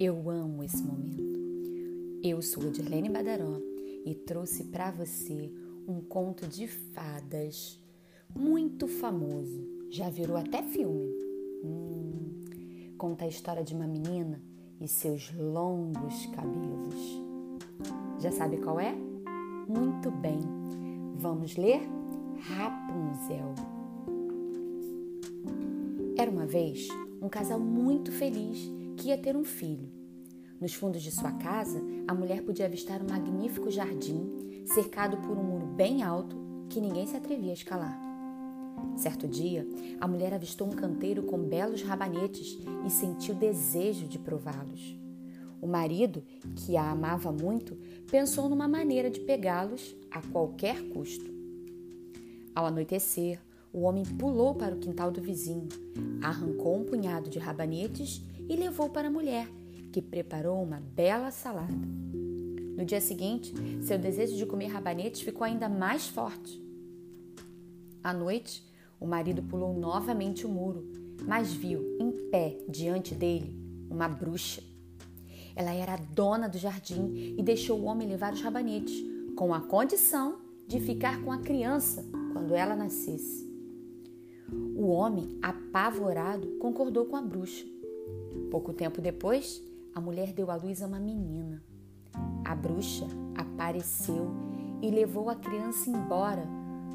Eu amo esse momento. Eu sou a Dirlene Badaró e trouxe para você um conto de fadas muito famoso. Já virou até filme. Hum, conta a história de uma menina e seus longos cabelos. Já sabe qual é? Muito bem. Vamos ler Rapunzel. Era uma vez um casal muito feliz que ia ter um filho. Nos fundos de sua casa, a mulher podia avistar um magnífico jardim cercado por um muro bem alto que ninguém se atrevia a escalar. Certo dia, a mulher avistou um canteiro com belos rabanetes e sentiu desejo de prová-los. O marido, que a amava muito, pensou numa maneira de pegá-los a qualquer custo. Ao anoitecer, o homem pulou para o quintal do vizinho, arrancou um punhado de rabanetes e levou para a mulher, que preparou uma bela salada. No dia seguinte, seu desejo de comer rabanetes ficou ainda mais forte. À noite, o marido pulou novamente o muro, mas viu, em pé diante dele, uma bruxa. Ela era a dona do jardim e deixou o homem levar os rabanetes, com a condição de ficar com a criança quando ela nascesse. O homem, apavorado, concordou com a bruxa. Pouco tempo depois, a mulher deu à luz a uma menina. A bruxa apareceu e levou a criança embora,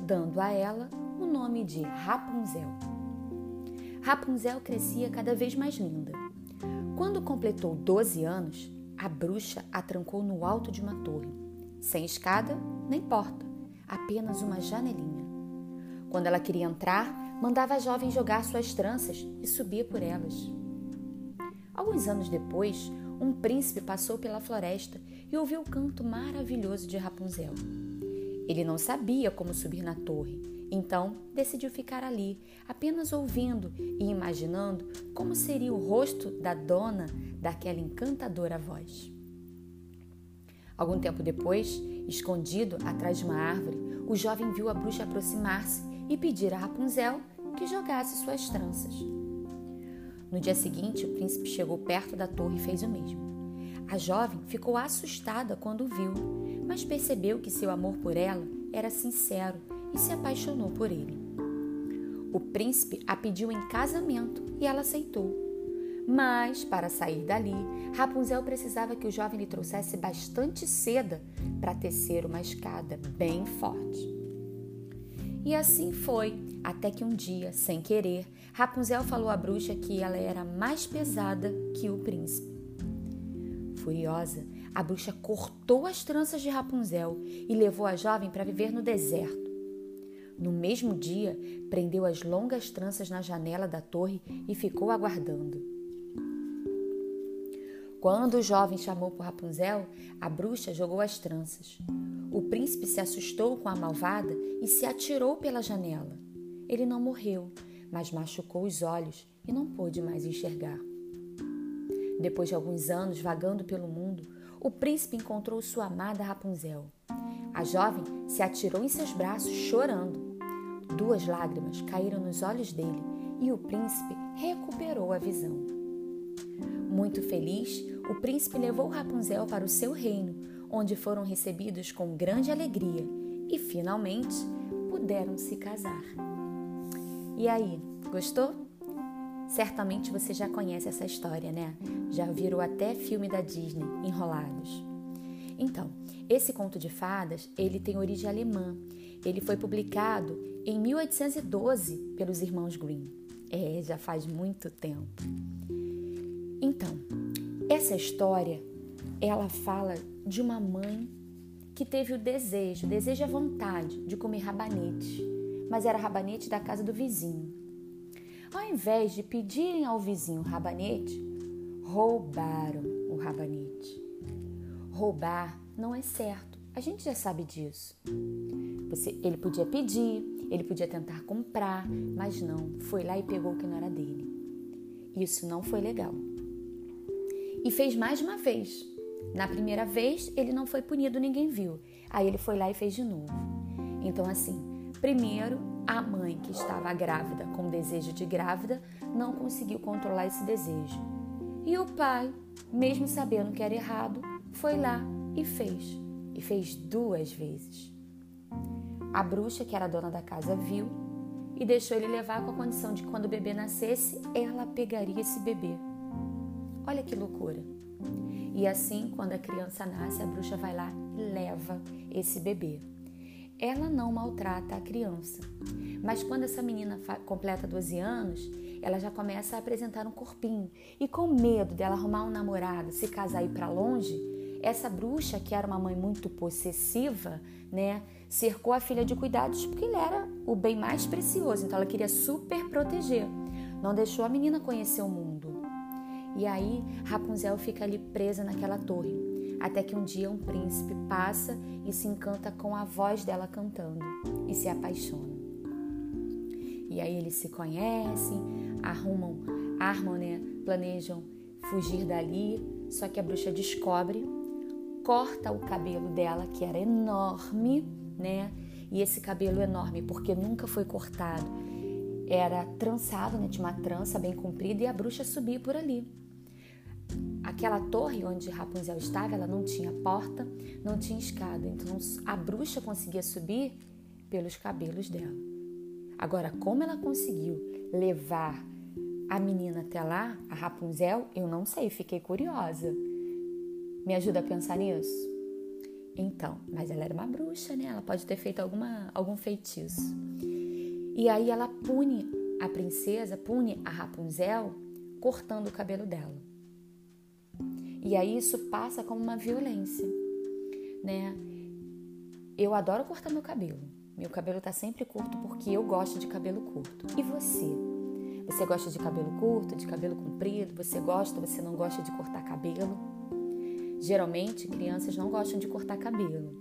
dando a ela o nome de Rapunzel. Rapunzel crescia cada vez mais linda. Quando completou 12 anos, a bruxa a trancou no alto de uma torre, sem escada nem porta, apenas uma janelinha. Quando ela queria entrar, mandava a jovem jogar suas tranças e subia por elas. Alguns anos depois, um príncipe passou pela floresta e ouviu o canto maravilhoso de Rapunzel. Ele não sabia como subir na torre, então decidiu ficar ali, apenas ouvindo e imaginando como seria o rosto da dona daquela encantadora voz. Algum tempo depois, escondido atrás de uma árvore, o jovem viu a bruxa aproximar-se e pedir a Rapunzel que jogasse suas tranças. No dia seguinte, o príncipe chegou perto da torre e fez o mesmo. A jovem ficou assustada quando o viu, mas percebeu que seu amor por ela era sincero e se apaixonou por ele. O príncipe a pediu em casamento e ela aceitou. Mas, para sair dali, Rapunzel precisava que o jovem lhe trouxesse bastante seda para tecer uma escada bem forte. E assim foi, até que um dia, sem querer, Rapunzel falou à bruxa que ela era mais pesada que o príncipe. Furiosa, a bruxa cortou as tranças de Rapunzel e levou a jovem para viver no deserto. No mesmo dia, prendeu as longas tranças na janela da torre e ficou aguardando. Quando o jovem chamou por Rapunzel, a bruxa jogou as tranças. O príncipe se assustou com a malvada e se atirou pela janela. Ele não morreu, mas machucou os olhos e não pôde mais enxergar. Depois de alguns anos vagando pelo mundo, o príncipe encontrou sua amada Rapunzel. A jovem se atirou em seus braços, chorando. Duas lágrimas caíram nos olhos dele e o príncipe recuperou a visão. Muito feliz, o príncipe levou Rapunzel para o seu reino, onde foram recebidos com grande alegria e finalmente puderam se casar. E aí, gostou? Certamente você já conhece essa história, né? Já virou até filme da Disney, Enrolados. Então, esse conto de fadas, ele tem origem alemã. Ele foi publicado em 1812 pelos irmãos Grimm. É, já faz muito tempo. Então, essa história, ela fala de uma mãe que teve o desejo, desejo e a vontade de comer rabanete, mas era rabanete da casa do vizinho. Ao invés de pedirem ao vizinho rabanete, roubaram o rabanete. Roubar não é certo, a gente já sabe disso. Você, ele podia pedir, ele podia tentar comprar, mas não, foi lá e pegou o que não era dele. Isso não foi legal. E fez mais uma vez. Na primeira vez, ele não foi punido, ninguém viu. Aí ele foi lá e fez de novo. Então, assim, Primeiro, a mãe que estava grávida com desejo de grávida não conseguiu controlar esse desejo. E o pai, mesmo sabendo que era errado, foi lá e fez. E fez duas vezes. A bruxa, que era dona da casa, viu e deixou ele levar com a condição de que quando o bebê nascesse, ela pegaria esse bebê. Olha que loucura! E assim, quando a criança nasce, a bruxa vai lá e leva esse bebê. Ela não maltrata a criança, mas quando essa menina completa 12 anos, ela já começa a apresentar um corpinho. E com medo dela arrumar um namorado, se casar e ir para longe, essa bruxa, que era uma mãe muito possessiva, né, cercou a filha de cuidados porque ele era o bem mais precioso, então ela queria super proteger. Não deixou a menina conhecer o mundo. E aí Rapunzel fica ali presa naquela torre, até que um dia um príncipe passa e se encanta com a voz dela cantando e se apaixona. E aí eles se conhecem, arrumam, armam, né, planejam fugir dali, só que a bruxa descobre, corta o cabelo dela, que era enorme, né? E esse cabelo enorme, porque nunca foi cortado, era trançado, né? Tinha uma trança bem comprida e a bruxa subia por ali. Aquela torre onde Rapunzel estava, ela não tinha porta, não tinha escada, então a bruxa conseguia subir pelos cabelos dela. Agora, como ela conseguiu levar a menina até lá, a Rapunzel, eu não sei, fiquei curiosa. Me ajuda a pensar nisso? Então, mas ela era uma bruxa, né? Ela pode ter feito alguma, algum feitiço. E aí ela pune a princesa, pune a Rapunzel, cortando o cabelo dela. E aí isso passa como uma violência, né? Eu adoro cortar meu cabelo. Meu cabelo tá sempre curto porque eu gosto de cabelo curto. E você? Você gosta de cabelo curto, de cabelo comprido? Você gosta, você não gosta de cortar cabelo? Geralmente, crianças não gostam de cortar cabelo.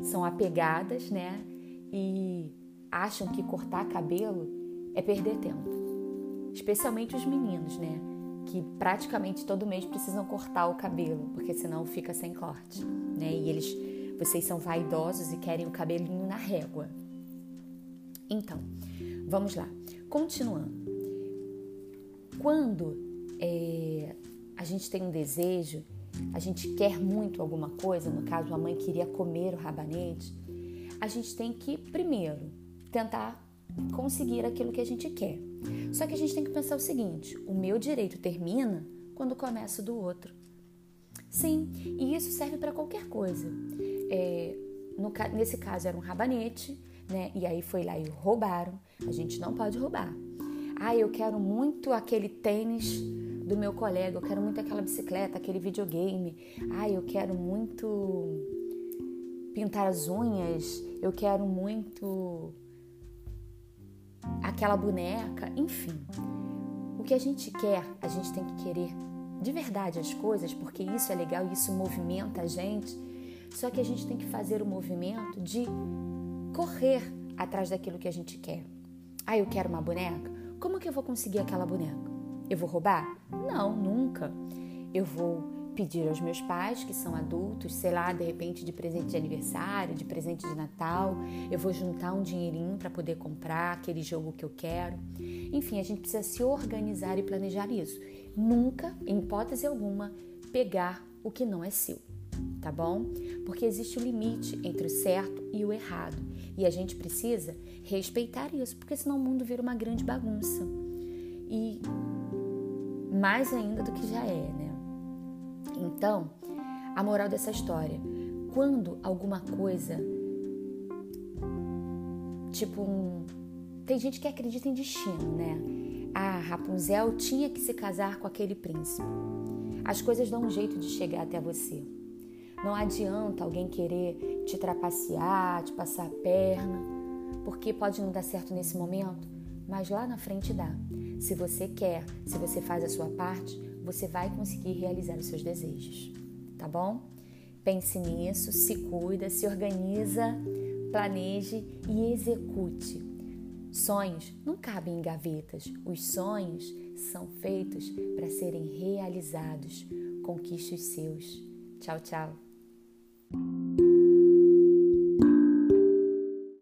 São apegadas, né? E acham que cortar cabelo é perder tempo. Especialmente os meninos, né? Que praticamente todo mês precisam cortar o cabelo, porque senão fica sem corte, né? E eles, vocês são vaidosos e querem o cabelinho na régua. Então, vamos lá. Continuando. Quando é, a gente tem um desejo a gente quer muito alguma coisa, no caso a mãe queria comer o rabanete, a gente tem que primeiro tentar conseguir aquilo que a gente quer. Só que a gente tem que pensar o seguinte: o meu direito termina quando começa do outro. Sim, e isso serve para qualquer coisa. É, no, nesse caso era um rabanete, né? E aí foi lá e roubaram. A gente não pode roubar. Ah, eu quero muito aquele tênis do meu colega, eu quero muito aquela bicicleta, aquele videogame. Ah, eu quero muito pintar as unhas, eu quero muito aquela boneca, enfim. O que a gente quer, a gente tem que querer de verdade as coisas, porque isso é legal e isso movimenta a gente. Só que a gente tem que fazer o movimento de correr atrás daquilo que a gente quer. Ah, eu quero uma boneca? Como que eu vou conseguir aquela boneca? Eu vou roubar? Não, nunca. Eu vou pedir aos meus pais, que são adultos, sei lá, de repente de presente de aniversário, de presente de Natal, eu vou juntar um dinheirinho para poder comprar aquele jogo que eu quero. Enfim, a gente precisa se organizar e planejar isso. Nunca, em hipótese alguma, pegar o que não é seu, tá bom? Porque existe o um limite entre o certo e o errado. E a gente precisa respeitar isso, porque senão o mundo vira uma grande bagunça. E mais ainda do que já é, né? Então, a moral dessa história, quando alguma coisa tipo um tem gente que acredita em destino, né? A Rapunzel tinha que se casar com aquele príncipe. As coisas dão um jeito de chegar até você. Não adianta alguém querer te trapacear, te passar a perna, porque pode não dar certo nesse momento, mas lá na frente dá. Se você quer, se você faz a sua parte, você vai conseguir realizar os seus desejos, tá bom? Pense nisso, se cuida, se organiza, planeje e execute. Sonhos não cabem em gavetas. Os sonhos são feitos para serem realizados. Conquiste os seus. Tchau, tchau.